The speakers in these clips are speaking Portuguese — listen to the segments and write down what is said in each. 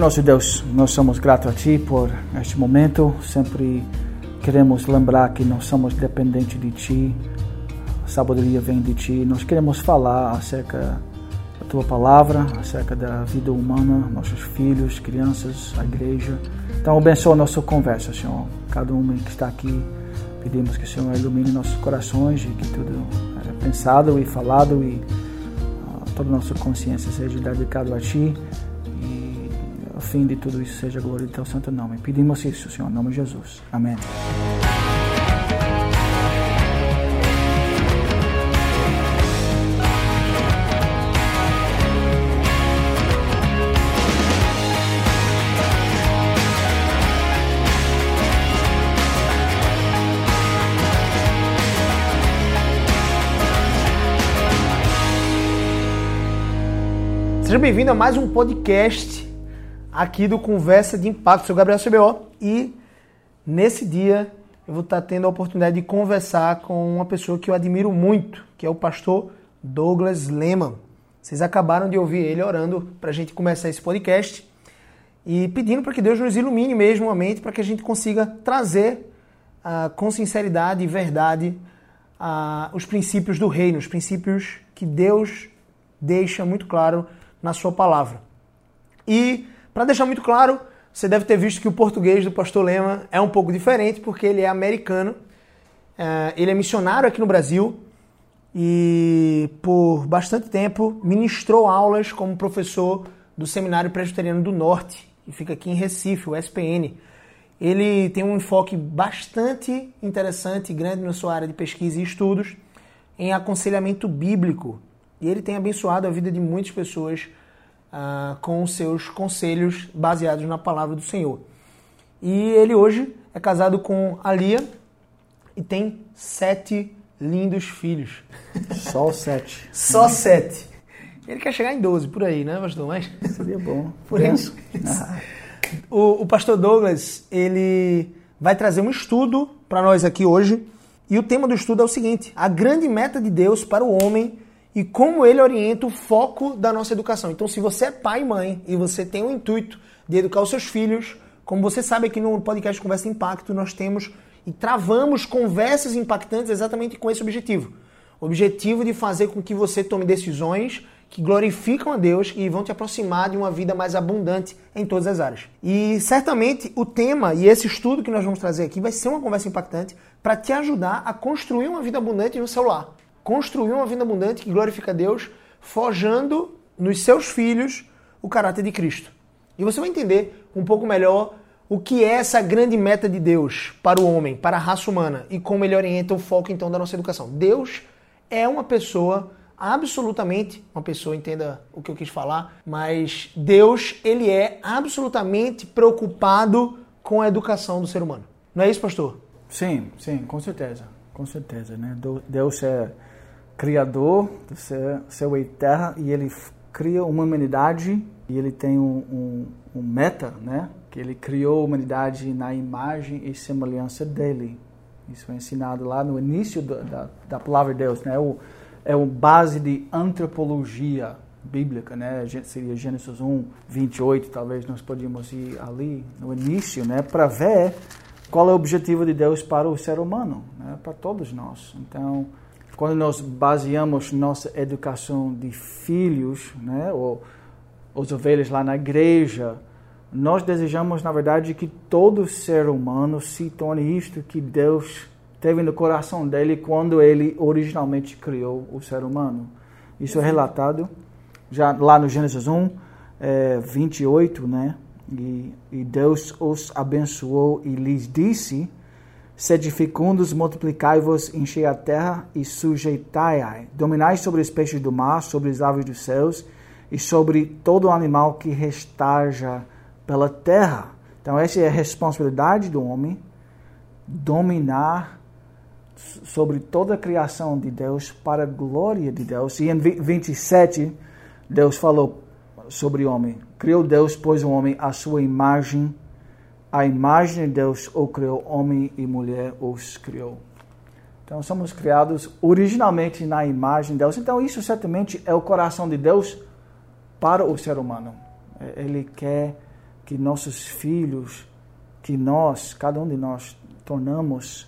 Senhor nosso Deus, nós somos gratos a Ti por este momento. Sempre queremos lembrar que nós somos dependentes de Ti. A sabedoria vem de Ti. Nós queremos falar acerca da Tua palavra, acerca da vida humana, nossos filhos, crianças, a igreja. Então, abençoa a nossa conversa, Senhor. Cada um que está aqui, pedimos que o Senhor ilumine nossos corações e que tudo é pensado e falado e uh, toda a nossa consciência seja dedicado a Ti fim de tudo isso seja glória do teu santo nome. Pedimos isso, Senhor, em nome de Jesus. Amém. Seja bem-vindo a mais um podcast aqui do Conversa de Impacto. Sou Gabriel CBO e nesse dia eu vou estar tendo a oportunidade de conversar com uma pessoa que eu admiro muito, que é o pastor Douglas Lehman. Vocês acabaram de ouvir ele orando para a gente começar esse podcast e pedindo para que Deus nos ilumine mesmo a mente para que a gente consiga trazer uh, com sinceridade e verdade uh, os princípios do reino, os princípios que Deus deixa muito claro na sua palavra. E para deixar muito claro, você deve ter visto que o português do pastor Lema é um pouco diferente, porque ele é americano, é, ele é missionário aqui no Brasil e por bastante tempo ministrou aulas como professor do Seminário Presbiteriano do Norte, que fica aqui em Recife, o SPN. Ele tem um enfoque bastante interessante e grande na sua área de pesquisa e estudos em aconselhamento bíblico. E ele tem abençoado a vida de muitas pessoas uh, com seus conselhos baseados na palavra do Senhor. E ele hoje é casado com a Lia e tem sete lindos filhos. Só sete. Só sete. Ele quer chegar em doze por aí, né, pastor? Mas seria bom. Por isso. O, o pastor Douglas, ele vai trazer um estudo para nós aqui hoje. E o tema do estudo é o seguinte: a grande meta de Deus para o homem e como ele orienta o foco da nossa educação. Então, se você é pai e mãe e você tem o intuito de educar os seus filhos, como você sabe aqui no podcast Conversa Impacto, nós temos e travamos conversas impactantes exatamente com esse objetivo. O objetivo de fazer com que você tome decisões que glorificam a Deus e vão te aproximar de uma vida mais abundante em todas as áreas. E certamente o tema e esse estudo que nós vamos trazer aqui vai ser uma conversa impactante para te ajudar a construir uma vida abundante no seu lar construir uma vida abundante que glorifica a Deus, forjando nos seus filhos o caráter de Cristo. E você vai entender um pouco melhor o que é essa grande meta de Deus para o homem, para a raça humana e como ele orienta o foco então da nossa educação. Deus é uma pessoa absolutamente, uma pessoa entenda o que eu quis falar, mas Deus, ele é absolutamente preocupado com a educação do ser humano. Não é isso, pastor? Sim, sim, com certeza. Com certeza, né? Deus é criador do céu e terra e ele cria uma humanidade e ele tem um, um, um, meta, né? Que ele criou a humanidade na imagem e semelhança dele. Isso foi ensinado lá no início da, da, da palavra de Deus, né? O, é o base de antropologia bíblica, né? Seria Gênesis 1, 28, talvez nós podíamos ir ali no início, né? Para ver qual é o objetivo de Deus para o ser humano, né? Para todos nós. Então, quando nós baseamos nossa educação de filhos, né, ou os ovelhas lá na igreja, nós desejamos, na verdade, que todo ser humano se torne isto que Deus teve no coração dele quando ele originalmente criou o ser humano. Isso é relatado já lá no Gênesis 1, é, 28, né? E, e Deus os abençoou e lhes disse Sede fecundos, multiplicai-vos, enchei a terra e sujeitai-a. Dominai sobre os peixes do mar, sobre as aves dos céus e sobre todo animal que restaja pela terra. Então, essa é a responsabilidade do homem, dominar sobre toda a criação de Deus para a glória de Deus. E em 27, Deus falou sobre o homem. Criou Deus, pois, o homem à sua imagem a imagem de Deus o criou, homem e mulher os criou. Então somos criados originalmente na imagem de Deus. Então isso certamente é o coração de Deus para o ser humano. É, ele quer que nossos filhos, que nós, cada um de nós, tornamos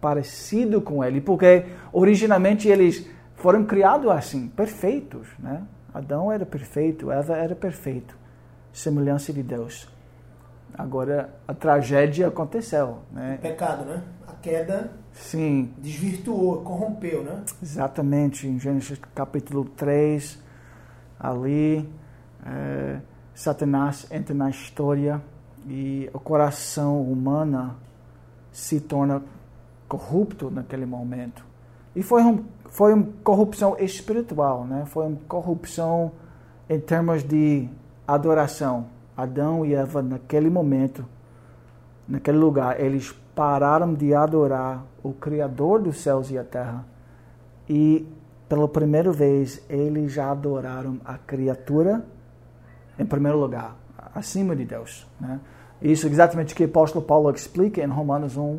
parecido com ele, porque originalmente eles foram criados assim, perfeitos, né? Adão era perfeito, Eva era perfeito, semelhança de Deus. Agora a tragédia aconteceu, né? Pecado, né? A queda Sim. desvirtuou, corrompeu, né? Exatamente, em Gênesis capítulo 3, ali, é, Satanás entra na história e o coração humano se torna corrupto naquele momento. E foi, um, foi uma corrupção espiritual, né? foi uma corrupção em termos de adoração. Adão e Eva, naquele momento, naquele lugar, eles pararam de adorar o Criador dos céus e a terra. E, pela primeira vez, eles já adoraram a criatura em primeiro lugar, acima de Deus. Né? Isso é exatamente o que o apóstolo Paulo explica em Romanos 1,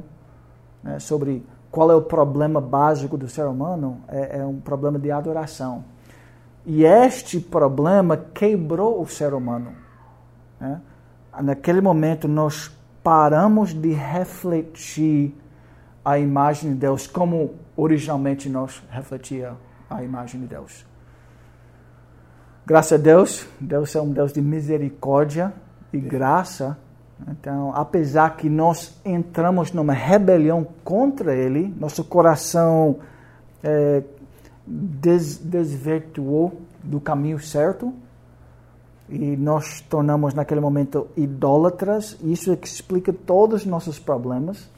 né, sobre qual é o problema básico do ser humano, é, é um problema de adoração. E este problema quebrou o ser humano. Né? Naquele momento, nós paramos de refletir a imagem de Deus como originalmente nós refletia a imagem de Deus. Graças a Deus, Deus é um Deus de misericórdia e graça. Então, apesar que nós entramos numa rebelião contra Ele, nosso coração é, des, desvirtuou do caminho certo e nós tornamos naquele momento idólatras. Isso explica todos os nossos problemas.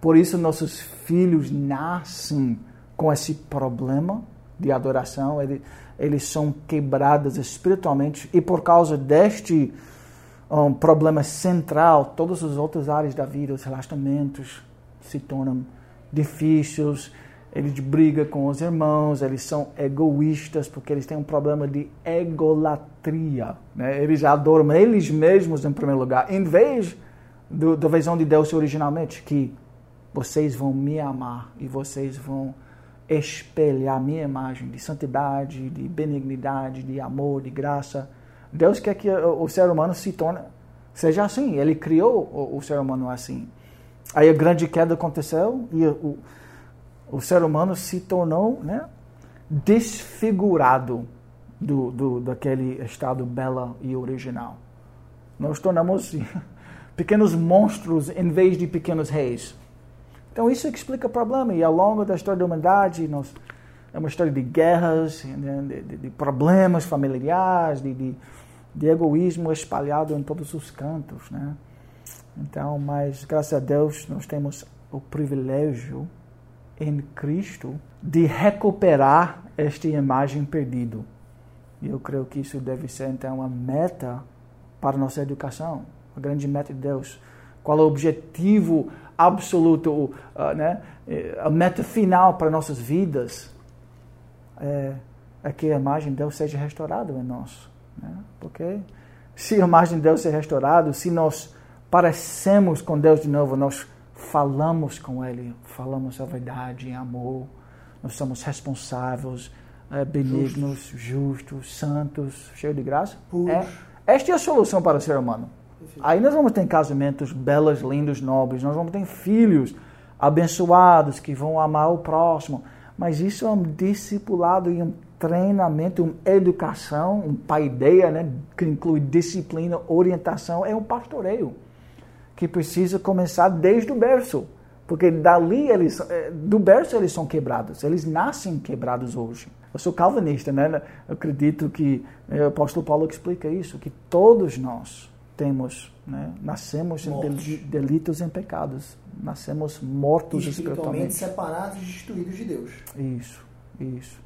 Por isso, nossos filhos nascem com esse problema de adoração. Eles, eles são quebrados espiritualmente e por causa deste um, problema central, todas as outras áreas da vida, os relacionamentos se tornam difíceis, eles brigam com os irmãos, eles são egoístas porque eles têm um problema de egolatria. Né? Eles adoram eles mesmos em primeiro lugar, em vez do, da visão de Deus originalmente, que vocês vão me amar e vocês vão espelhar minha imagem de santidade, de benignidade, de amor, de graça. Deus quer que o ser humano se torne, seja assim. Ele criou o, o ser humano assim. Aí a grande queda aconteceu e o, o ser humano se tornou né, desfigurado do, do, daquele estado belo e original. Nós tornamos pequenos monstros em vez de pequenos reis. Então isso explica o problema. E ao longo da história da humanidade, nós, é uma história de guerras, né, de, de, de, problemas familiares, de, de, egoísmo espalhado em todos os cantos. Né? Então, mas graças a Deus nós temos o privilégio em Cristo de recuperar esta imagem perdida. E eu creio que isso deve ser então uma meta para nossa educação, a grande meta de Deus. Qual é o objetivo absoluto, uh, né, a meta final para nossas vidas é, é, que a imagem de Deus seja restaurada em nós. Né? Porque se a imagem de Deus seja restaurada, se nós parecemos com Deus de novo, nós falamos com Ele, falamos a verdade em amor, nós somos responsáveis, é, benignos, justos. justos, santos, cheios de graça. É, esta é a solução para o ser humano. Aí nós vamos ter casamentos belos, lindos, nobres, nós vamos ter filhos abençoados que vão amar o próximo. Mas isso é um discipulado e um treinamento, uma educação, um paideia, né, que inclui disciplina, orientação, é um pastoreio que precisa começar desde o berço. Porque dali eles, eh, do berço eles são quebrados, eles nascem quebrados hoje. Eu sou calvinista, né? Eu acredito que eh, o apóstolo Paulo explica isso, que todos nós temos, né? nascemos mortos. em delitos e pecados, nascemos mortos espiritualmente, espiritualmente separados e destruídos de Deus. Isso, isso.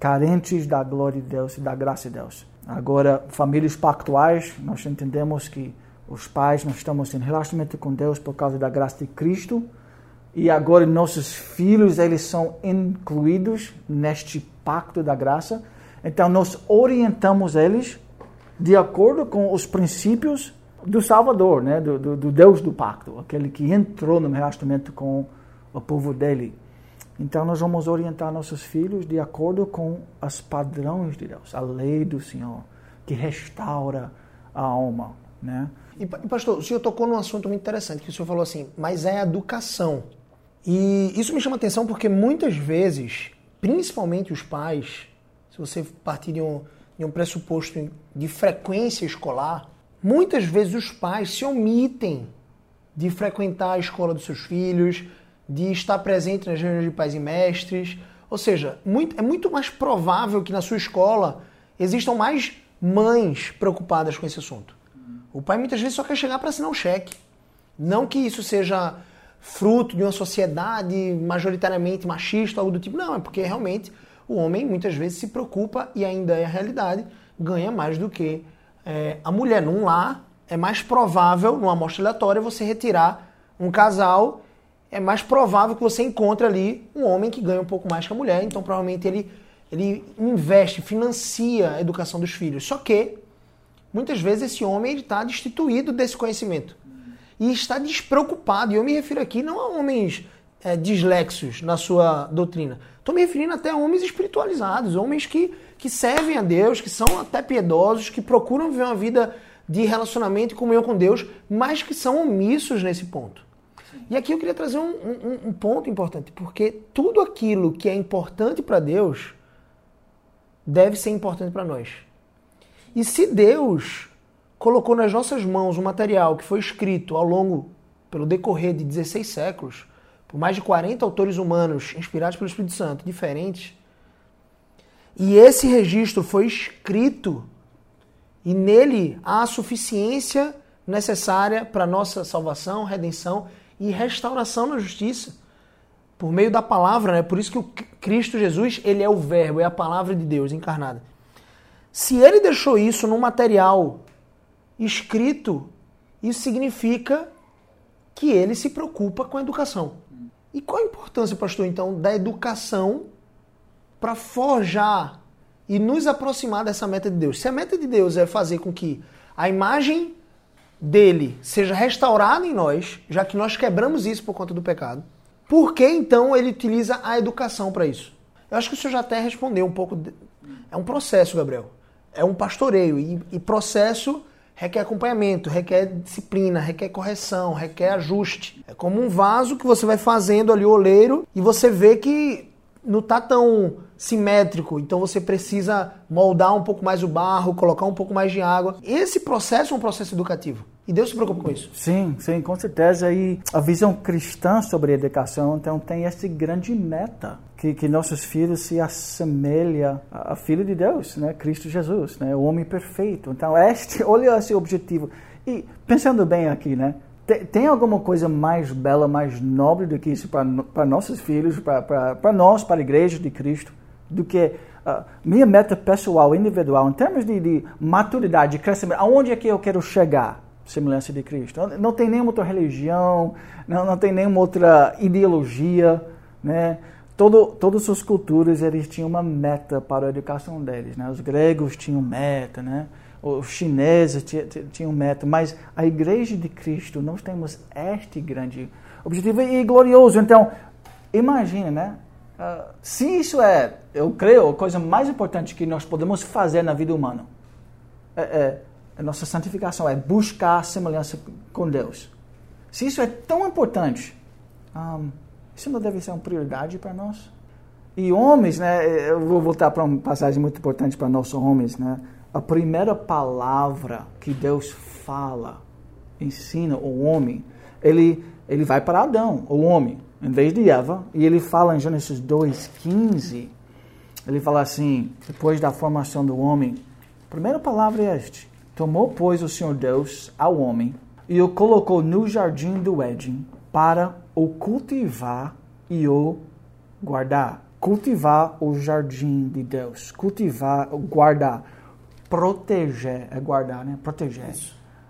Carentes da glória de Deus e da graça de Deus. Agora, famílias pactuais, nós entendemos que os pais, nós estamos em relacionamento com Deus por causa da graça de Cristo, e agora nossos filhos, eles são incluídos neste pacto da graça. Então, nós orientamos eles de acordo com os princípios do Salvador, né? do, do, do Deus do pacto, aquele que entrou no relacionamento com o povo dele. Então nós vamos orientar nossos filhos de acordo com os padrões de Deus, a lei do Senhor, que restaura a alma, né? E, pastor, o senhor tocou num assunto muito interessante, que o senhor falou assim, mas é educação. E isso me chama atenção porque muitas vezes, principalmente os pais, se você partir de um, de um pressuposto de frequência escolar, muitas vezes os pais se omitem de frequentar a escola dos seus filhos, de estar presente nas reuniões de pais e mestres. Ou seja, muito, é muito mais provável que na sua escola existam mais mães preocupadas com esse assunto. O pai muitas vezes só quer chegar para assinar um cheque. Não que isso seja fruto de uma sociedade majoritariamente machista, algo do tipo. Não, é porque realmente o homem muitas vezes se preocupa e ainda é a realidade, ganha mais do que é, a mulher. Num lar, é mais provável, numa amostra aleatória, você retirar um casal, é mais provável que você encontre ali um homem que ganha um pouco mais que a mulher, então provavelmente ele, ele investe, financia a educação dos filhos. Só que Muitas vezes esse homem está destituído desse conhecimento e está despreocupado. E eu me refiro aqui não a homens é, dislexos na sua doutrina. Estou me referindo até a homens espiritualizados, homens que, que servem a Deus, que são até piedosos, que procuram viver uma vida de relacionamento e comunhão com Deus, mas que são omissos nesse ponto. E aqui eu queria trazer um, um, um ponto importante, porque tudo aquilo que é importante para Deus deve ser importante para nós. E se Deus colocou nas nossas mãos um material que foi escrito ao longo, pelo decorrer de 16 séculos, por mais de 40 autores humanos inspirados pelo Espírito Santo, diferentes, e esse registro foi escrito e nele há a suficiência necessária para nossa salvação, redenção e restauração na justiça por meio da palavra, né? Por isso que o Cristo Jesus, ele é o verbo, é a palavra de Deus encarnada. Se ele deixou isso num material escrito, isso significa que ele se preocupa com a educação. E qual a importância, pastor, então, da educação para forjar e nos aproximar dessa meta de Deus? Se a meta de Deus é fazer com que a imagem dele seja restaurada em nós, já que nós quebramos isso por conta do pecado, por que então ele utiliza a educação para isso? Eu acho que o senhor já até respondeu um pouco. De... É um processo, Gabriel é um pastoreio e, e processo requer acompanhamento, requer disciplina, requer correção, requer ajuste. É como um vaso que você vai fazendo ali o oleiro e você vê que não está tão simétrico, então você precisa moldar um pouco mais o barro, colocar um pouco mais de água. Esse processo é um processo educativo. E Deus se preocupa com isso. Sim, sim, com certeza. E a visão cristã sobre a educação, então, tem essa grande meta, que, que nossos filhos se assemelhem a Filho de Deus, né? Cristo Jesus, né? o homem perfeito. Então, este, olha esse objetivo. E pensando bem aqui, né? Tem, tem alguma coisa mais bela, mais nobre do que isso para nossos filhos, para nós, para a igreja de Cristo, do que uh, minha meta pessoal, individual, em termos de, de maturidade, de crescimento, aonde é que eu quero chegar? semelhança de Cristo. Não tem nenhuma outra religião, não, não tem nenhuma outra ideologia, né? Todo, todas as culturas eles tinham uma meta para a educação deles, né? Os gregos tinham meta, né? Os chineses tinham meta, mas a Igreja de Cristo nós temos este grande objetivo e glorioso. Então, imagine, né? Se isso é, eu creio, a coisa mais importante que nós podemos fazer na vida humana, é, é a nossa santificação, é buscar a semelhança com Deus. Se isso é tão importante, um, isso não deve ser uma prioridade para nós? E homens, né, eu vou voltar para uma passagem muito importante para nós homens, né? A primeira palavra que Deus fala, ensina o homem, ele, ele vai para Adão, o homem, em vez de Eva, e ele fala em Gênesis 2,15, ele fala assim, depois da formação do homem, a primeira palavra é este, Tomou, pois, o Senhor Deus ao homem e o colocou no jardim do Éden para o cultivar e o guardar. Cultivar o jardim de Deus. Cultivar, guardar. Proteger, é guardar, né? Proteger.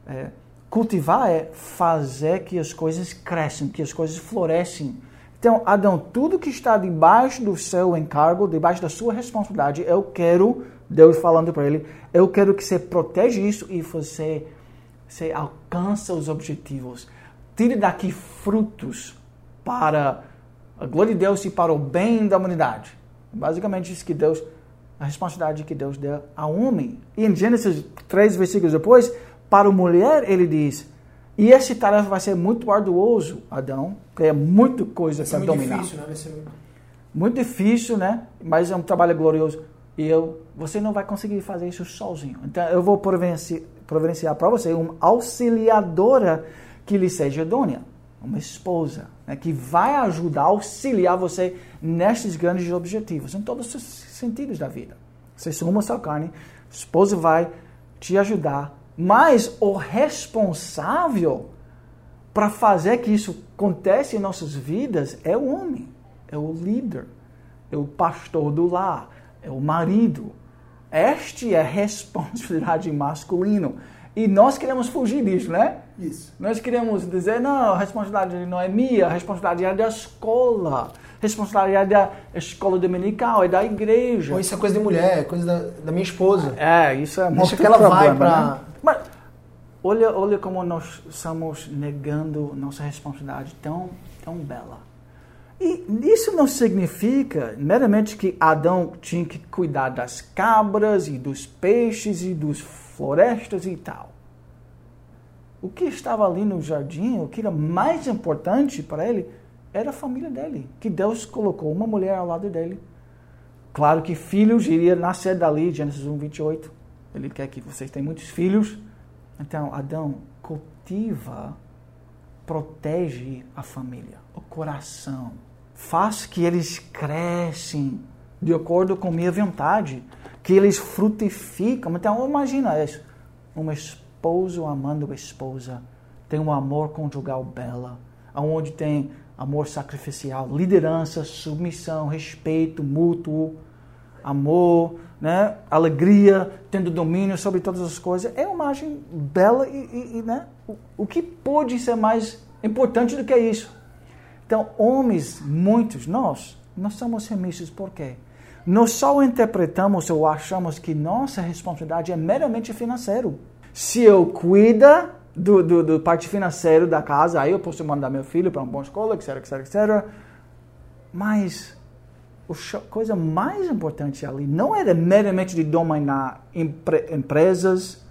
É, cultivar é fazer que as coisas cresçam, que as coisas florescem. Então, Adão, tudo que está debaixo do seu encargo, debaixo da sua responsabilidade, eu quero Deus falando para ele: Eu quero que você proteja isso e você, você alcança os objetivos. Tire daqui frutos para a glória de Deus e para o bem da humanidade. Basicamente, isso que Deus, a responsabilidade que Deus deu ao homem. E em Gênesis 3, versículos depois, para a mulher, ele diz, e essa tarefa vai ser muito arduoso, Adão, porque é muita coisa para dominar. Difícil, né? Muito... difícil, né? Mas é um trabalho glorioso. E eu, você não vai conseguir fazer isso sozinho. Então eu vou providenciar, providenciar para você uma auxiliadora que lhe seja idônea, uma esposa, né? que vai ajudar, auxiliar você nestes grandes objetivos, em todos os sentidos da vida. Você soma sua carne, a esposa vai te ajudar, mas o responsável para fazer que isso aconteça em nossas vidas é o homem, é o líder, é o pastor do lar, é o marido. Este é a responsabilidade masculina. E nós queremos fugir disso, né? Isso. Nós queremos dizer, não, a responsabilidade não é minha, a responsabilidade é da escola. A responsabilidade é da escola dominical, é da igreja. Ou isso é coisa de mulher, é coisa da, da minha esposa. É, isso é Deixa que ela vai pra... Né? Mas olha, olha como nós estamos negando nossa responsabilidade tão, tão bela. E isso não significa meramente que Adão tinha que cuidar das cabras e dos peixes e dos florestas e tal. O que estava ali no jardim, o que era mais importante para ele, era a família dele, que Deus colocou uma mulher ao lado dele. Claro que filhos iria nascer dali, Gênesis 1, 28. Ele quer que vocês tenham muitos filhos. Então, Adão cultiva, protege a família, o coração, faz que eles crescem de acordo com minha vontade, que eles frutificam. Então, imagina isso. Um esposo amando a esposa, tem um amor conjugal bela, onde tem amor sacrificial, liderança, submissão, respeito mútuo, amor, né? alegria, tendo domínio sobre todas as coisas. É uma imagem bela e, e, e né? o, o que pode ser mais importante do que isso? Então, homens, muitos, nós, nós somos remissos por quê? Nós só interpretamos ou achamos que nossa responsabilidade é meramente financeira. Se eu cuida do, do, do parte financeira da casa, aí eu posso mandar meu filho para uma boa escola, etc, etc, etc. Mas a coisa mais importante ali não era meramente de dominar empre, empresas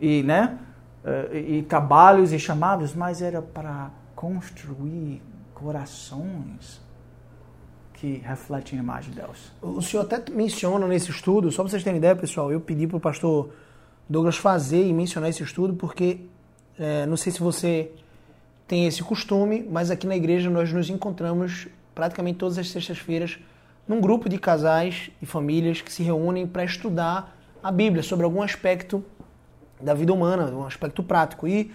e, né, eh, e trabalhos e chamados, mas era para construir corações que refletem a imagem de Deus. O senhor até menciona nesse estudo, só para vocês terem ideia, pessoal, eu pedi para o pastor Douglas fazer e mencionar esse estudo porque é, não sei se você tem esse costume, mas aqui na igreja nós nos encontramos praticamente todas as sextas-feiras num grupo de casais e famílias que se reúnem para estudar a Bíblia sobre algum aspecto da vida humana, um aspecto prático. E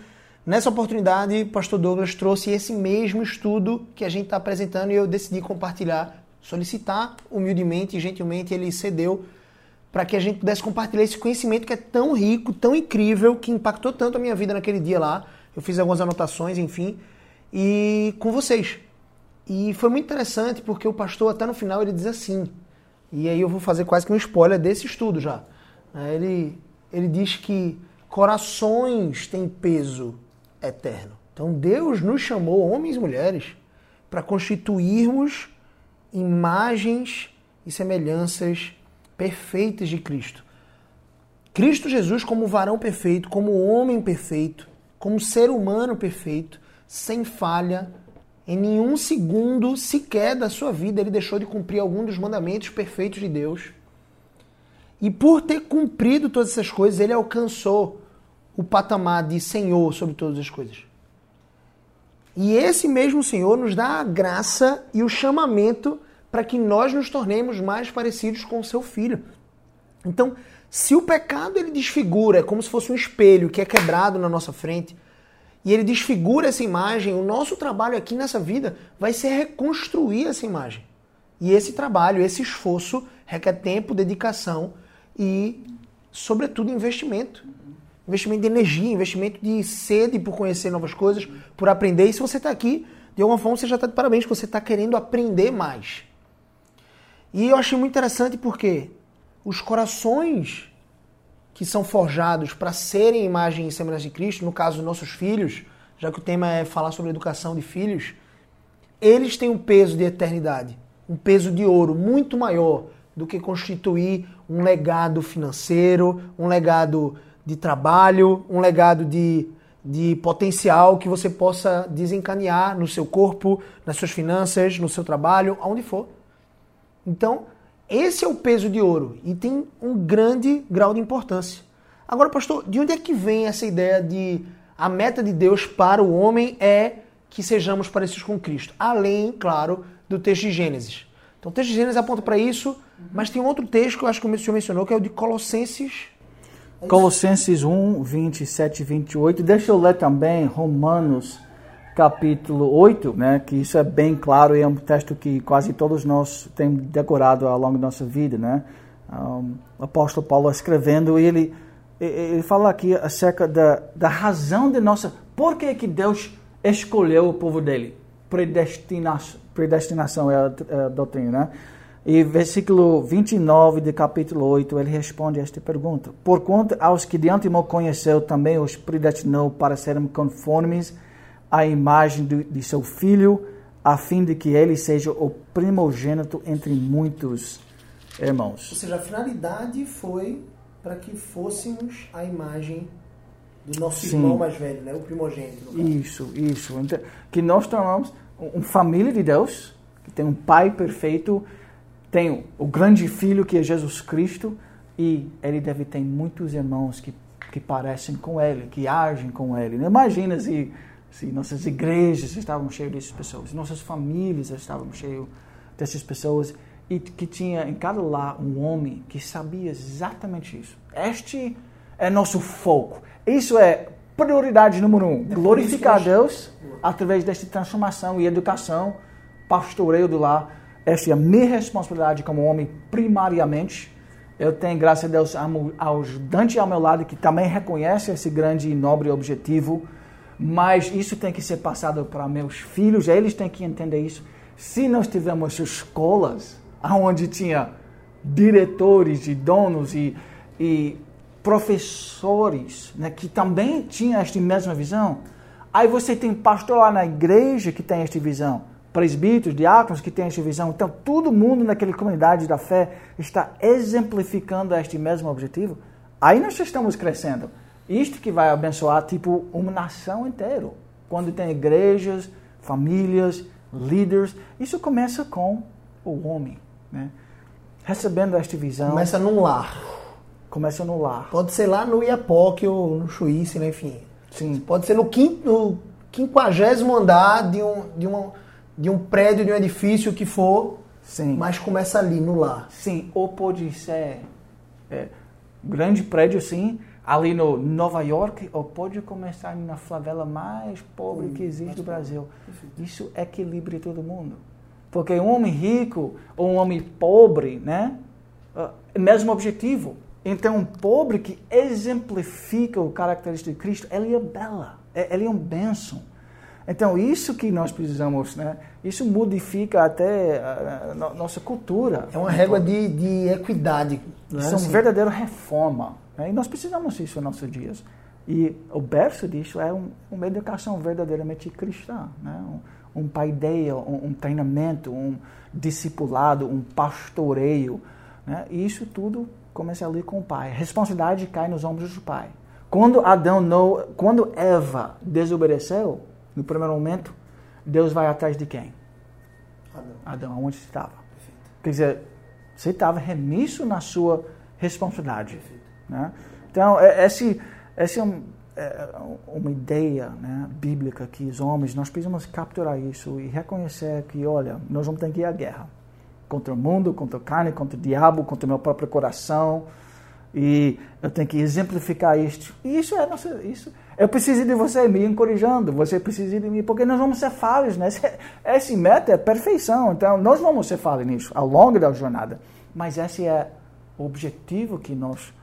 Nessa oportunidade, o pastor Douglas trouxe esse mesmo estudo que a gente está apresentando e eu decidi compartilhar, solicitar humildemente e gentilmente ele cedeu para que a gente pudesse compartilhar esse conhecimento que é tão rico, tão incrível, que impactou tanto a minha vida naquele dia lá. Eu fiz algumas anotações, enfim, e com vocês. E foi muito interessante porque o pastor até no final ele diz assim, e aí eu vou fazer quase que um spoiler desse estudo já. Ele, ele diz que corações têm peso eterno. Então Deus nos chamou, homens e mulheres, para constituirmos imagens e semelhanças perfeitas de Cristo. Cristo Jesus como varão perfeito, como homem perfeito, como ser humano perfeito, sem falha, em nenhum segundo sequer da sua vida ele deixou de cumprir algum dos mandamentos perfeitos de Deus. E por ter cumprido todas essas coisas, ele alcançou o patamar de Senhor sobre todas as coisas. E esse mesmo Senhor nos dá a graça e o chamamento para que nós nos tornemos mais parecidos com o seu filho. Então, se o pecado ele desfigura, é como se fosse um espelho que é quebrado na nossa frente, e ele desfigura essa imagem, o nosso trabalho aqui nessa vida vai ser reconstruir essa imagem. E esse trabalho, esse esforço requer tempo, dedicação e, sobretudo, investimento investimento de energia, investimento de sede por conhecer novas coisas, por aprender. E se você está aqui, de alguma forma você já está de parabéns, que você está querendo aprender mais. E eu achei muito interessante porque os corações que são forjados para serem imagem e semelhança de Cristo, no caso nossos filhos, já que o tema é falar sobre educação de filhos, eles têm um peso de eternidade, um peso de ouro muito maior do que constituir um legado financeiro, um legado de trabalho, um legado de, de potencial que você possa desencanear no seu corpo, nas suas finanças, no seu trabalho, aonde for. Então, esse é o peso de ouro e tem um grande grau de importância. Agora, pastor, de onde é que vem essa ideia de a meta de Deus para o homem é que sejamos parecidos com Cristo? Além, claro, do texto de Gênesis. Então, o texto de Gênesis aponta para isso, mas tem outro texto que eu acho que o senhor mencionou, que é o de Colossenses. Colossenses 1, 27 e 28. Deixa eu ler também Romanos capítulo 8, né, que isso é bem claro e é um texto que quase todos nós temos decorado ao longo da nossa vida. Né? Um, o apóstolo Paulo escrevendo, ele, ele fala aqui acerca da, da razão de nossa... Por que, que Deus escolheu o povo dele? Predestinação, predestinação é a, é a doutrina, né? E versículo 29 de capítulo 8, ele responde a esta pergunta. Porquanto aos que de antemão conheceu, também os predestinou para serem conformes à imagem de, de seu filho, a fim de que ele seja o primogênito entre muitos irmãos. Ou seja, a finalidade foi para que fôssemos a imagem do nosso Sim. irmão mais velho, né? o primogênito. Isso, isso. Então, que nós tornamos uma família de Deus, que tem um pai perfeito, tem o grande filho que é Jesus Cristo, e ele deve ter muitos irmãos que, que parecem com ele, que agem com ele. Imagina se se nossas igrejas estavam cheias dessas pessoas, nossas famílias estavam cheias dessas pessoas e que tinha em cada lar um homem que sabia exatamente isso. Este é nosso foco. Isso é prioridade número um. É Glorificar a Deus através desta transformação e educação, pastoreio do lar. Esta é a minha responsabilidade como homem primariamente. Eu tenho, graças a Deus, um ajudante ao meu lado que também reconhece esse grande e nobre objetivo mas isso tem que ser passado para meus filhos, eles têm que entender isso. Se nós tivermos escolas onde tinha diretores e donos e, e professores né, que também tinham esta mesma visão, aí você tem pastor lá na igreja que tem esta visão, presbíteros, diáconos que têm esta visão. Então, todo mundo naquela comunidade da fé está exemplificando este mesmo objetivo. Aí nós estamos crescendo. Isto que vai abençoar, tipo, uma nação inteira. Quando tem igrejas, famílias, líderes, isso começa com o homem, né? Recebendo esta visão. Começa num lar. Começa no lar. Pode ser lá no Iapoque ou no Chuíce, né? enfim. Sim. Pode ser no, quinto, no quinquagésimo andar de um, de, uma, de um prédio, de um edifício que for. Sim. Mas começa ali, no lar. Sim. Ou pode ser é, grande prédio, sim, ali no Nova York ou pode começar na favela mais pobre que existe no Brasil. Isso equilibra todo mundo. Porque um homem rico ou um homem pobre, né? É o mesmo objetivo. Então, um pobre que exemplifica o característico de Cristo, ele é bela, é, ele é um bênção. Então, isso que nós precisamos, né? Isso modifica até a, a nossa cultura. É uma régua de, de equidade. Né? Isso é uma verdadeira reforma. Né? E nós precisamos disso nos nossos dias. E o berço disso é um, uma educação verdadeiramente cristã. Né? Um, um paideia, um, um, treinamento, um discipulado, um pastoreio. Né? E isso tudo começa ali com o pai. A responsabilidade cai nos ombros do pai. Quando Adão não, quando Eva desobedeceu, no primeiro momento, Deus vai atrás de quem? Adão. Adão, onde você estava? Perfeito. Quer dizer, você estava remisso na sua responsabilidade. Né? Então, é, esse, esse é, um, é uma ideia né, bíblica que os homens, nós precisamos capturar isso e reconhecer que, olha, nós vamos ter que ir à guerra. Contra o mundo, contra a carne, contra o diabo, contra o meu próprio coração. E eu tenho que exemplificar isto. E isso é nossa, isso eu preciso de você me encorajando, você precisa de mim, porque nós vamos ser falhos, né? Esse meta é perfeição, então nós vamos ser falhos nisso ao longo da jornada. Mas esse é o objetivo que nós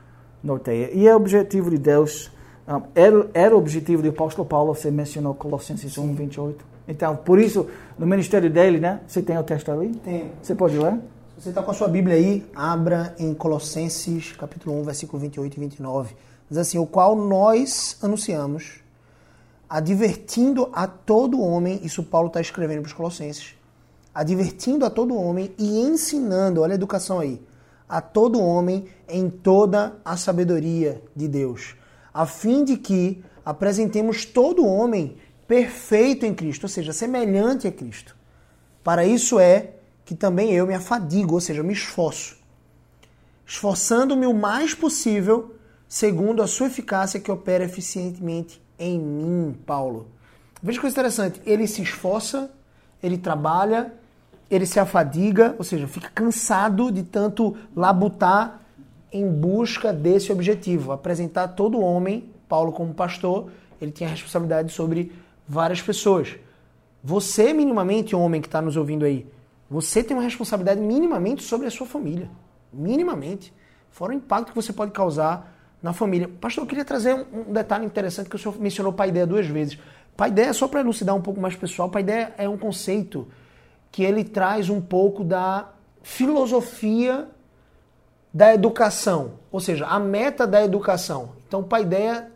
norteia. E é o objetivo de Deus, um, era, era o objetivo do apóstolo Paulo, você mencionou Colossenses Sim. 1, 28. Então, por isso, no ministério dele, né? Você tem o texto ali? Tem. Você pode ler? Se você está com a sua Bíblia aí, abra em Colossenses, capítulo 1, versículo 28 e 29. Diz assim: O qual nós anunciamos, advertindo a todo homem, isso Paulo está escrevendo para os Colossenses, advertindo a todo homem e ensinando, olha a educação aí, a todo homem em toda a sabedoria de Deus, a fim de que apresentemos todo homem perfeito em Cristo, ou seja, semelhante a Cristo. Para isso é que também eu me afadigo, ou seja, me esforço, esforçando-me o mais possível segundo a sua eficácia que opera eficientemente em mim, Paulo. Veja que coisa interessante, ele se esforça, ele trabalha, ele se afadiga, ou seja, fica cansado de tanto labutar em busca desse objetivo, apresentar todo homem, Paulo como pastor, ele tinha responsabilidade sobre várias pessoas. Você, minimamente, homem que está nos ouvindo aí, você tem uma responsabilidade minimamente sobre a sua família. Minimamente. Fora o impacto que você pode causar na família. Pastor, eu queria trazer um, detalhe interessante que o senhor mencionou paideia duas vezes. Paideia, só para elucidar um pouco mais pessoal, paideia é um conceito que ele traz um pouco da filosofia da educação, ou seja, a meta da educação. Então, paideia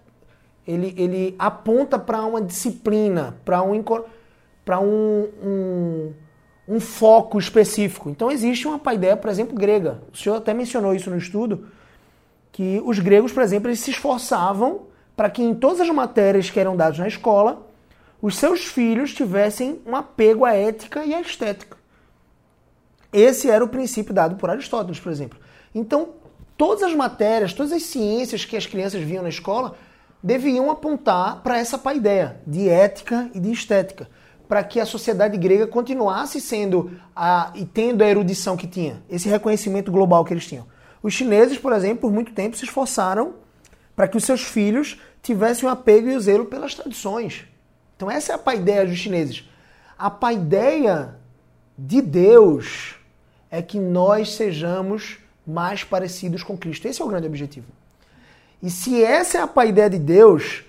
ele, ele aponta para uma disciplina, para um, pra um, um, um, foco específico. Então existe uma paideia, por exemplo, grega. O senhor até mencionou isso no estudo, que os gregos, por exemplo, eles se esforçavam para que em todas as matérias que eram dadas na escola, os seus filhos tivessem um apego à ética e à estética. Esse era o princípio dado por Aristóteles, por exemplo. Então, todas as matérias, todas as ciências que as crianças viam na escola deviam apontar para essa paideia de ética e de estética, para que a sociedade grega continuasse sendo a, e tendo a erudição que tinha, esse reconhecimento global que eles tinham. Os chineses, por exemplo, por muito tempo se esforçaram para que os seus filhos tivessem um apego e o zelo pelas tradições. Então essa é a paideia dos chineses. A paideia de Deus é que nós sejamos mais parecidos com Cristo. Esse é o grande objetivo. E se essa é a paideia de Deus,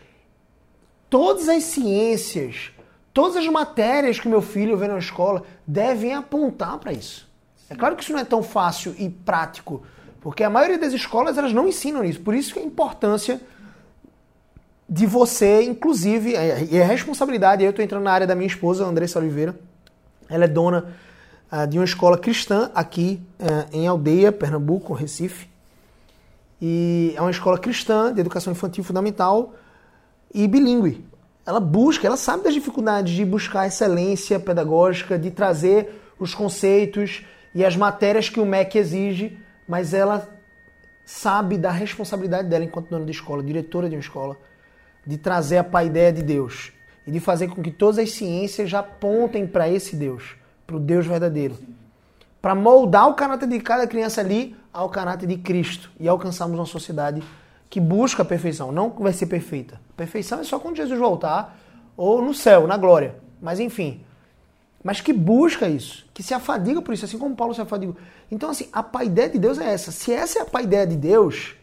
todas as ciências, todas as matérias que meu filho vê na escola devem apontar para isso. É claro que isso não é tão fácil e prático, porque a maioria das escolas elas não ensinam isso. Por isso que a importância de você, inclusive, é, e a responsabilidade, eu estou entrando na área da minha esposa, Andressa Oliveira, ela é dona uh, de uma escola cristã aqui uh, em Aldeia, Pernambuco, Recife, e é uma escola cristã de educação infantil fundamental e bilíngue. Ela busca, ela sabe das dificuldades de buscar excelência pedagógica, de trazer os conceitos e as matérias que o MEC exige, mas ela sabe da responsabilidade dela enquanto dona de escola, diretora de uma escola, de trazer a paideia de Deus e de fazer com que todas as ciências já apontem para esse Deus, para o Deus verdadeiro. Para moldar o caráter de cada criança ali ao caráter de Cristo e alcançarmos uma sociedade que busca a perfeição, não vai ser perfeita. Perfeição é só quando Jesus voltar ou no céu, na glória. Mas enfim, mas que busca isso, que se afadiga por isso, assim como Paulo se afadiga. Então, assim, a paideia de Deus é essa. Se essa é a paideia de Deus,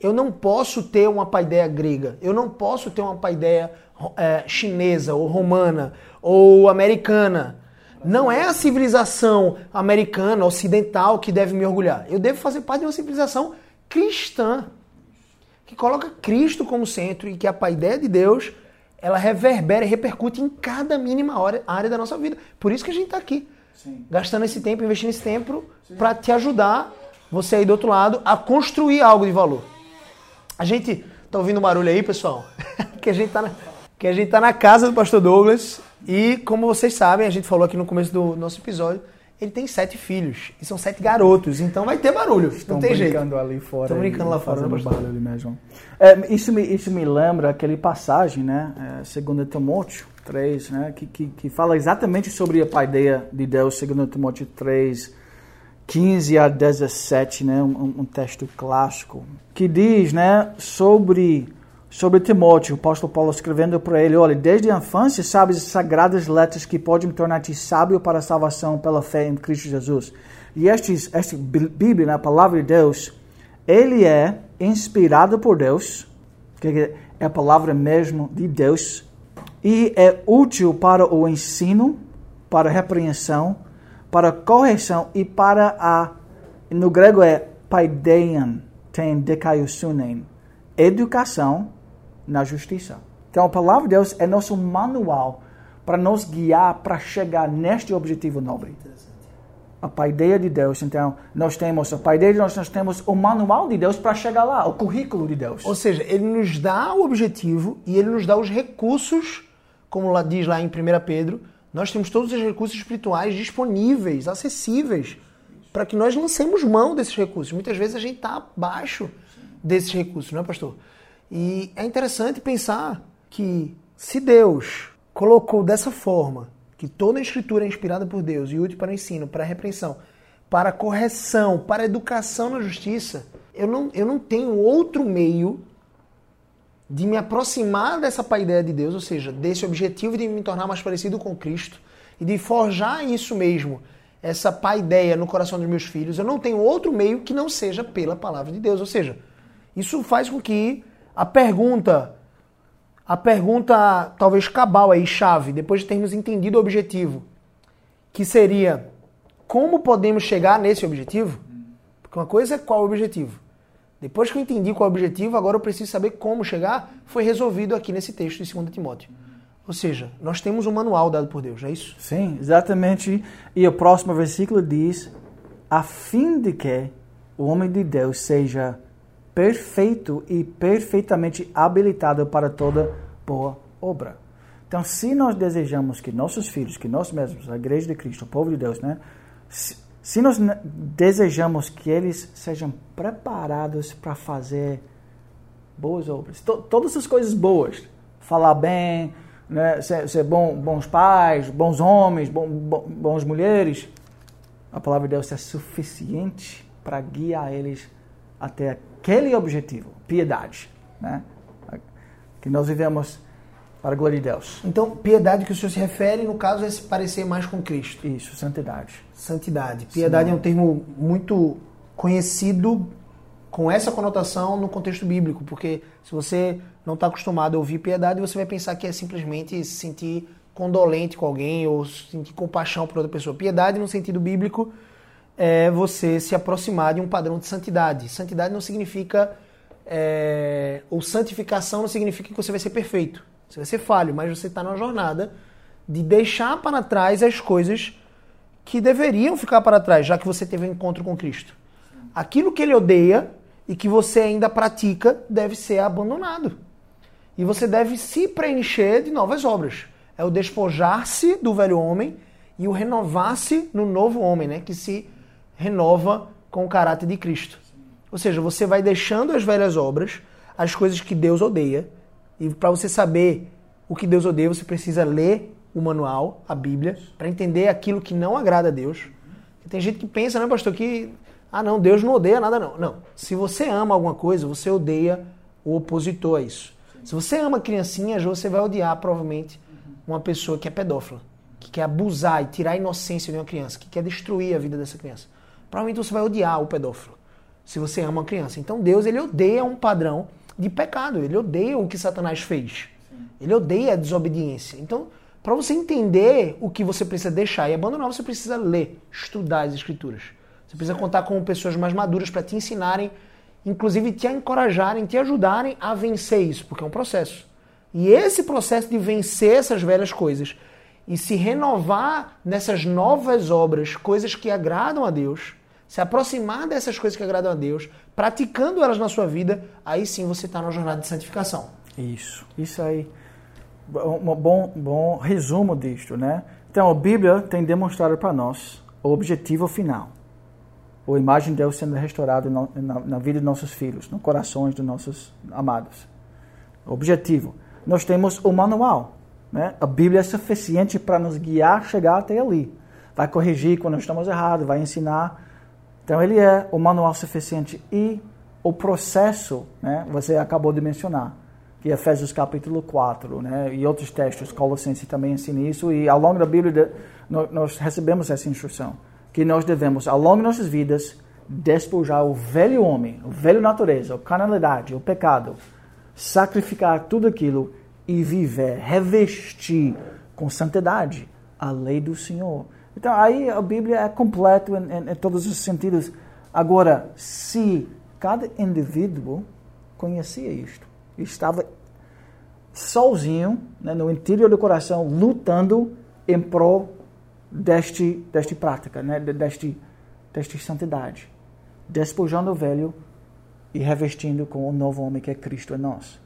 eu não posso ter uma paideia grega, eu não posso ter uma paideia é, chinesa ou romana ou americana. Não é a civilização americana, ocidental, que deve me orgulhar. Eu devo fazer parte de uma civilização cristã, que coloca Cristo como centro e que a ideia de Deus ela reverbera e repercute em cada mínima área da nossa vida. Por isso que a gente está aqui, Sim. gastando esse tempo, investindo esse tempo para te ajudar, você aí do outro lado, a construir algo de valor. A gente tá ouvindo um barulho aí, pessoal? que a gente tá na, que a gente tá na casa do Pastor Douglas e, como vocês sabem, a gente falou aqui no começo do nosso episódio, ele tem sete filhos. E são sete garotos, então vai ter barulho. Estão não tem jeito. brincando ali fora. Estão brincando lá fora. Fazendo barulho mesmo. É, isso, me, isso me lembra aquele passagem, né? É, segundo Timóteo 3, né? Que, que, que, fala exatamente sobre a paideia de Deus, segundo Timóteo 3, 15 a 17, né? Um, um texto clássico. Que diz, né? Sobre sobre Timóteo, o apóstolo Paulo escrevendo para ele, olha, desde a infância sabes as sagradas letras que podem tornar-te sábio para a salvação pela fé em Cristo Jesus. E este, este Bíblia, né, a palavra de Deus, ele é inspirado por Deus, que é a palavra mesmo de Deus, e é útil para o ensino, para a repreensão, para correção e para a, no grego é paideian, tem dekaiusunen, educação na justiça. Então a palavra de Deus é nosso manual para nos guiar para chegar neste objetivo nobre. a paideia de Deus, então nós temos a paideia de Deus, nós temos o manual de Deus para chegar lá, o currículo de Deus. Ou seja, ele nos dá o objetivo e ele nos dá os recursos, como lá diz lá em 1 Pedro, nós temos todos os recursos espirituais disponíveis, acessíveis, para que nós lancemos mão desses recursos. Muitas vezes a gente está abaixo desses recursos, não é, pastor? E é interessante pensar que se Deus colocou dessa forma que toda a escritura é inspirada por Deus e útil para o ensino, para a repreensão, para a correção, para a educação na justiça, eu não, eu não tenho outro meio de me aproximar dessa paideia de Deus, ou seja, desse objetivo de me tornar mais parecido com Cristo e de forjar isso mesmo, essa paideia no coração dos meus filhos, eu não tenho outro meio que não seja pela palavra de Deus. Ou seja, isso faz com que a pergunta, a pergunta talvez cabal aí, chave, depois de termos entendido o objetivo, que seria como podemos chegar nesse objetivo? Porque uma coisa é qual o objetivo. Depois que eu entendi qual é o objetivo, agora eu preciso saber como chegar. Foi resolvido aqui nesse texto de 2 Timóteo. Ou seja, nós temos um manual dado por Deus, é isso? Sim, exatamente. E o próximo versículo diz: a fim de que o homem de Deus seja perfeito e perfeitamente habilitado para toda boa obra. Então, se nós desejamos que nossos filhos, que nós mesmos, a igreja de Cristo, o povo de Deus, né, se nós desejamos que eles sejam preparados para fazer boas obras, to todas as coisas boas, falar bem, né, ser, ser bom, bons pais, bons homens, bom, bons mulheres, a palavra de Deus é suficiente para guiar eles até aquele objetivo, piedade, né? Que nós vivemos para a glória de Deus. Então, piedade que o senhor se refere, no caso, é se parecer mais com Cristo. Isso, santidade. Santidade. Piedade Sim. é um termo muito conhecido com essa conotação no contexto bíblico, porque se você não está acostumado a ouvir piedade, você vai pensar que é simplesmente se sentir condolente com alguém ou sentir compaixão por outra pessoa. Piedade, no sentido bíblico, é você se aproximar de um padrão de santidade. Santidade não significa. É, ou santificação não significa que você vai ser perfeito. Você vai ser falho, mas você está numa jornada de deixar para trás as coisas que deveriam ficar para trás, já que você teve um encontro com Cristo. Aquilo que ele odeia e que você ainda pratica deve ser abandonado. E você deve se preencher de novas obras. É o despojar-se do velho homem e o renovar-se no novo homem, né? que se renova com o caráter de Cristo. Ou seja, você vai deixando as velhas obras, as coisas que Deus odeia, e para você saber o que Deus odeia, você precisa ler o manual, a Bíblia, para entender aquilo que não agrada a Deus. Tem gente que pensa, né, pastor, que ah, não, Deus não odeia nada não. Não. Se você ama alguma coisa, você odeia o opositor a isso. Se você ama criancinhas, você vai odiar provavelmente uma pessoa que é pedófila, que quer abusar e tirar a inocência de uma criança, que quer destruir a vida dessa criança. Provavelmente você vai odiar o pedófilo, se você ama uma criança. Então Deus, ele odeia um padrão de pecado. Ele odeia o que Satanás fez. Ele odeia a desobediência. Então, para você entender o que você precisa deixar e abandonar, você precisa ler, estudar as escrituras. Você precisa contar com pessoas mais maduras para te ensinarem, inclusive te encorajarem, te ajudarem a vencer isso, porque é um processo. E esse processo de vencer essas velhas coisas e se renovar nessas novas obras, coisas que agradam a Deus, se aproximar dessas coisas que agradam a Deus, praticando elas na sua vida, aí sim você está na jornada de santificação. Isso, isso aí. Um bom, bom resumo disto, né? Então, a Bíblia tem demonstrado para nós o objetivo final. A imagem de Deus sendo restaurada na, vida de nossos filhos, no corações dos nossos amados. Objetivo. Nós temos o manual. Né? A Bíblia é suficiente para nos guiar chegar até ali. Vai corrigir quando estamos errados, vai ensinar então ele é o manual suficiente e o processo, né, você acabou de mencionar, que é Efésios capítulo 4, né, e outros textos, Colossenses também ensina isso, e ao longo da Bíblia nós recebemos essa instrução, que nós devemos, ao longo de nossas vidas, despojar o velho homem, o velho natureza, a carnalidade, o pecado, sacrificar tudo aquilo e viver, revestir com santidade a lei do Senhor. Então aí a Bíblia é completa em, em, em todos os sentidos. Agora, se cada indivíduo conhecia isto, estava sozinho, né, no interior do coração, lutando em prol deste, deste prática, né? deste, deste santidade, despojando o velho e revestindo com o novo homem que é Cristo em nós.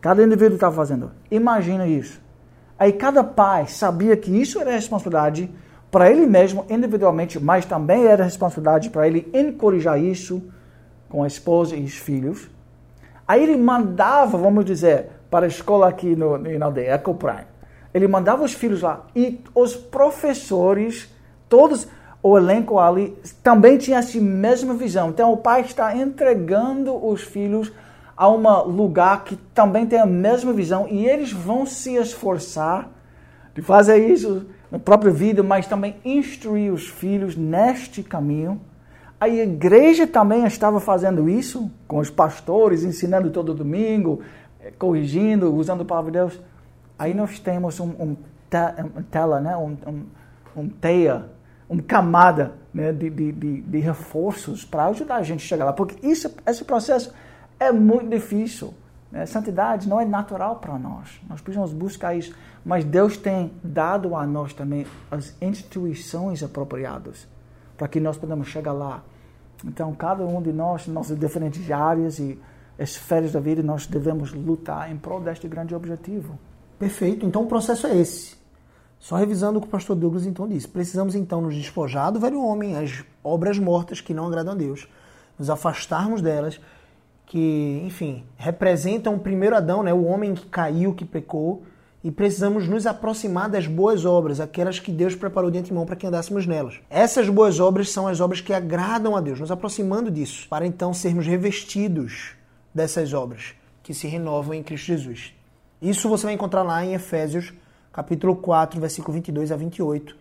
Cada indivíduo está fazendo. Imagina isso. Aí cada pai sabia que isso era responsabilidade para ele mesmo, individualmente, mas também era responsabilidade para ele encorajar isso com a esposa e os filhos. Aí ele mandava, vamos dizer, para a escola aqui no, na aldeia, Eco Prime. Ele mandava os filhos lá e os professores, todos, o elenco ali, também tinha essa mesma visão. Então o pai está entregando os filhos a um lugar que também tem a mesma visão e eles vão se esforçar de fazer isso na própria vida, mas também instruir os filhos neste caminho. A igreja também estava fazendo isso, com os pastores ensinando todo domingo, eh, corrigindo, usando a palavra de Deus. Aí nós temos um, um tela, né? um, um, um teia, uma camada né? de, de, de, de reforços para ajudar a gente a chegar lá. Porque isso, esse processo é muito difícil. Né? Santidade não é natural para nós. Nós precisamos buscar isso. Mas Deus tem dado a nós também as instituições apropriadas para que nós podemos chegar lá. Então, cada um de nós, nossas diferentes áreas e esferas da vida, nós devemos lutar em prol deste grande objetivo. Perfeito. Então, o processo é esse. Só revisando o que o pastor Douglas então disse. Precisamos então nos despojar do velho homem, as obras mortas que não agradam a Deus, nos afastarmos delas que, enfim, representam o primeiro Adão, né, o homem que caiu, que pecou, e precisamos nos aproximar das boas obras, aquelas que Deus preparou de antemão para que andássemos nelas. Essas boas obras são as obras que agradam a Deus, nos aproximando disso, para então sermos revestidos dessas obras que se renovam em Cristo Jesus. Isso você vai encontrar lá em Efésios, capítulo 4, versículo 22 a 28,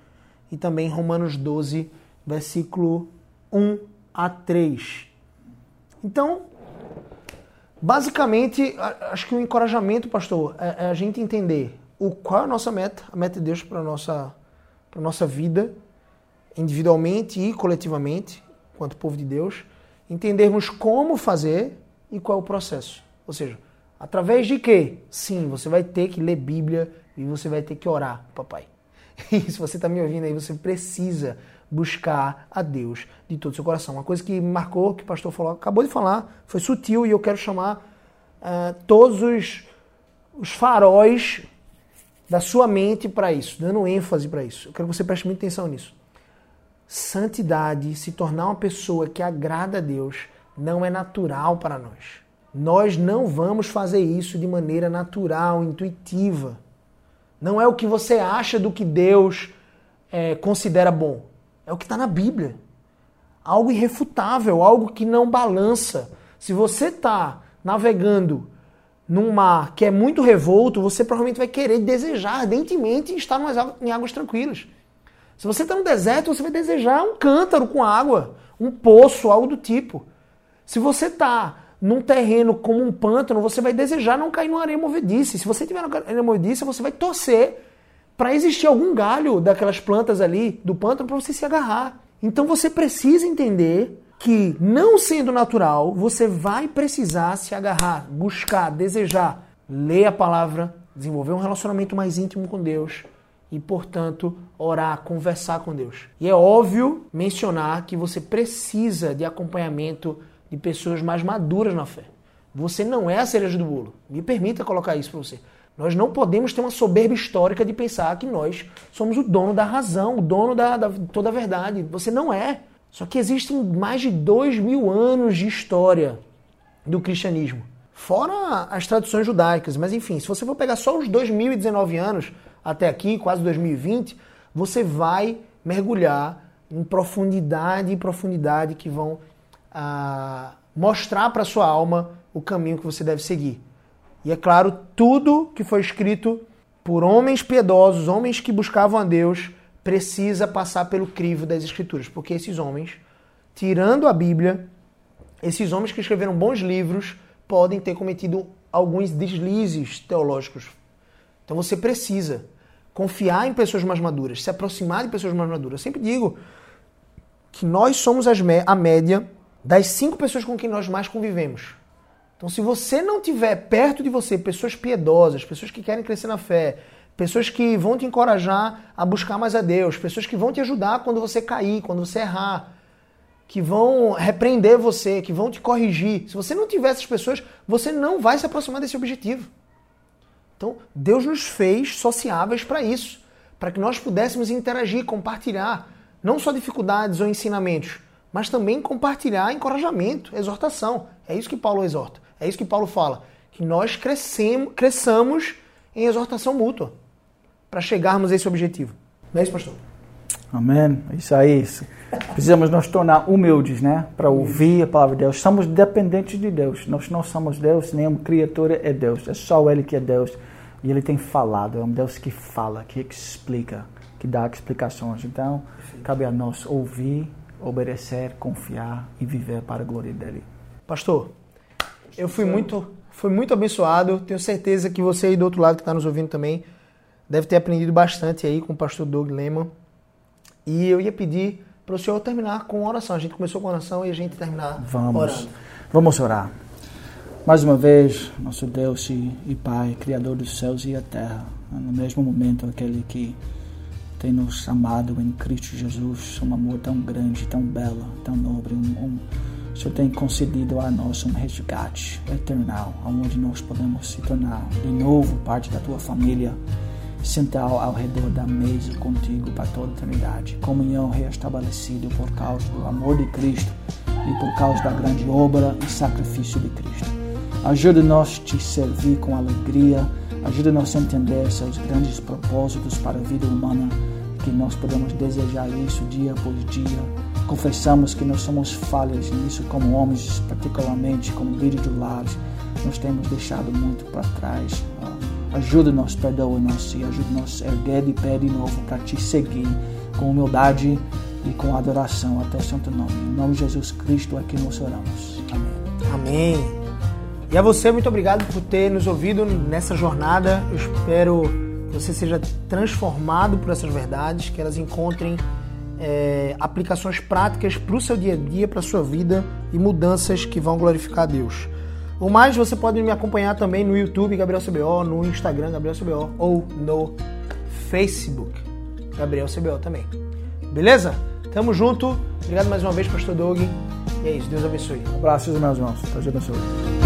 e também em Romanos 12, versículo 1 a 3. Então, Basicamente, acho que o encorajamento, pastor, é, é a gente entender o qual é a nossa meta, a meta de Deus para a nossa, nossa vida, individualmente e coletivamente, enquanto povo de Deus, entendermos como fazer e qual é o processo. Ou seja, através de quê? Sim, você vai ter que ler Bíblia e você vai ter que orar, papai. E se você está me ouvindo aí, você precisa buscar a Deus de todo o seu coração. Uma coisa que me marcou, que o pastor falou, acabou de falar, foi sutil e eu quero chamar uh, todos os, os faróis da sua mente para isso, dando ênfase para isso. Eu quero que você preste muita atenção nisso. Santidade, se tornar uma pessoa que agrada a Deus, não é natural para nós. Nós não vamos fazer isso de maneira natural, intuitiva. Não é o que você acha do que Deus é, considera bom. É o que está na Bíblia. Algo irrefutável, algo que não balança. Se você está navegando num mar que é muito revolto, você provavelmente vai querer desejar ardentemente estar em águas tranquilas. Se você está no deserto, você vai desejar um cântaro com água, um poço, algo do tipo. Se você está num terreno como um pântano, você vai desejar não cair numa areia movediça. Se você tiver numa areia movediça, você vai torcer para existir algum galho daquelas plantas ali do pântano para você se agarrar. Então você precisa entender que, não sendo natural, você vai precisar se agarrar, buscar, desejar, ler a palavra, desenvolver um relacionamento mais íntimo com Deus e, portanto, orar, conversar com Deus. E é óbvio mencionar que você precisa de acompanhamento de pessoas mais maduras na fé. Você não é a cereja do bolo. Me permita colocar isso para você. Nós não podemos ter uma soberba histórica de pensar que nós somos o dono da razão, o dono da, da toda a verdade. Você não é. Só que existem mais de dois mil anos de história do cristianismo. Fora as tradições judaicas. Mas enfim, se você for pegar só os 2019 anos até aqui, quase 2020, você vai mergulhar em profundidade e profundidade que vão ah, mostrar para sua alma o caminho que você deve seguir. E é claro, tudo que foi escrito por homens piedosos, homens que buscavam a Deus, precisa passar pelo crivo das Escrituras, porque esses homens, tirando a Bíblia, esses homens que escreveram bons livros podem ter cometido alguns deslizes teológicos. Então você precisa confiar em pessoas mais maduras, se aproximar de pessoas mais maduras. Eu sempre digo que nós somos a média das cinco pessoas com quem nós mais convivemos. Então, se você não tiver perto de você pessoas piedosas, pessoas que querem crescer na fé, pessoas que vão te encorajar a buscar mais a Deus, pessoas que vão te ajudar quando você cair, quando você errar, que vão repreender você, que vão te corrigir. Se você não tiver essas pessoas, você não vai se aproximar desse objetivo. Então, Deus nos fez sociáveis para isso, para que nós pudéssemos interagir, compartilhar, não só dificuldades ou ensinamentos, mas também compartilhar encorajamento, exortação. É isso que Paulo exorta. É isso que Paulo fala. Que nós crescemos, cresçamos em exortação mútua para chegarmos a esse objetivo. Não é isso, pastor? Amém. Isso aí. Precisamos nos tornar humildes, né? Para ouvir a palavra de Deus. Somos dependentes de Deus. Nós não somos Deus, nenhuma criatura é Deus. É só Ele que é Deus. E Ele tem falado. É um Deus que fala, que explica, que dá explicações. Então, cabe a nós ouvir obedecer, confiar e viver para a glória dele. Pastor, eu fui muito, fui muito abençoado. Tenho certeza que você aí do outro lado que está nos ouvindo também deve ter aprendido bastante aí com o pastor Doug Lehman. E eu ia pedir para o senhor terminar com oração. A gente começou com oração e a gente terminar Vamos. orando. Vamos orar. Mais uma vez, nosso Deus e, Pai, Criador dos céus e a terra, no mesmo momento aquele que tem nos amado em Cristo Jesus, um amor tão grande, tão belo, tão nobre. Um, um, o Senhor tem concedido a nós um resgate eternal, onde nós podemos se tornar de novo parte da tua família, sentar ao redor da mesa contigo para toda a eternidade. Comunhão reestabelecida por causa do amor de Cristo e por causa da grande obra e sacrifício de Cristo. Ajuda-nos a te servir com alegria, ajuda-nos a entender seus grandes propósitos para a vida humana que nós podemos desejar isso dia por dia. Confessamos que nós somos falhas nisso como homens, particularmente como líderes do lar. Nós temos deixado muito para trás. Uh, ajuda-nos, perdoa-nos e ajuda-nos a erguer de pé de novo para te seguir com humildade e com adoração até o santo nome. Em nome de Jesus Cristo é que nós oramos. Amém. Amém. E a você, muito obrigado por ter nos ouvido nessa jornada. Eu espero que você seja transformado por essas verdades, que elas encontrem é, aplicações práticas para o seu dia a dia, para a sua vida e mudanças que vão glorificar a Deus. O mais, você pode me acompanhar também no YouTube Gabriel CBO, no Instagram Gabriel CBO ou no Facebook Gabriel CBO também. Beleza? Tamo junto. Obrigado mais uma vez, Pastor Doug. E é isso. Deus abençoe. Um abraço, meus irmãos. Deus abençoe.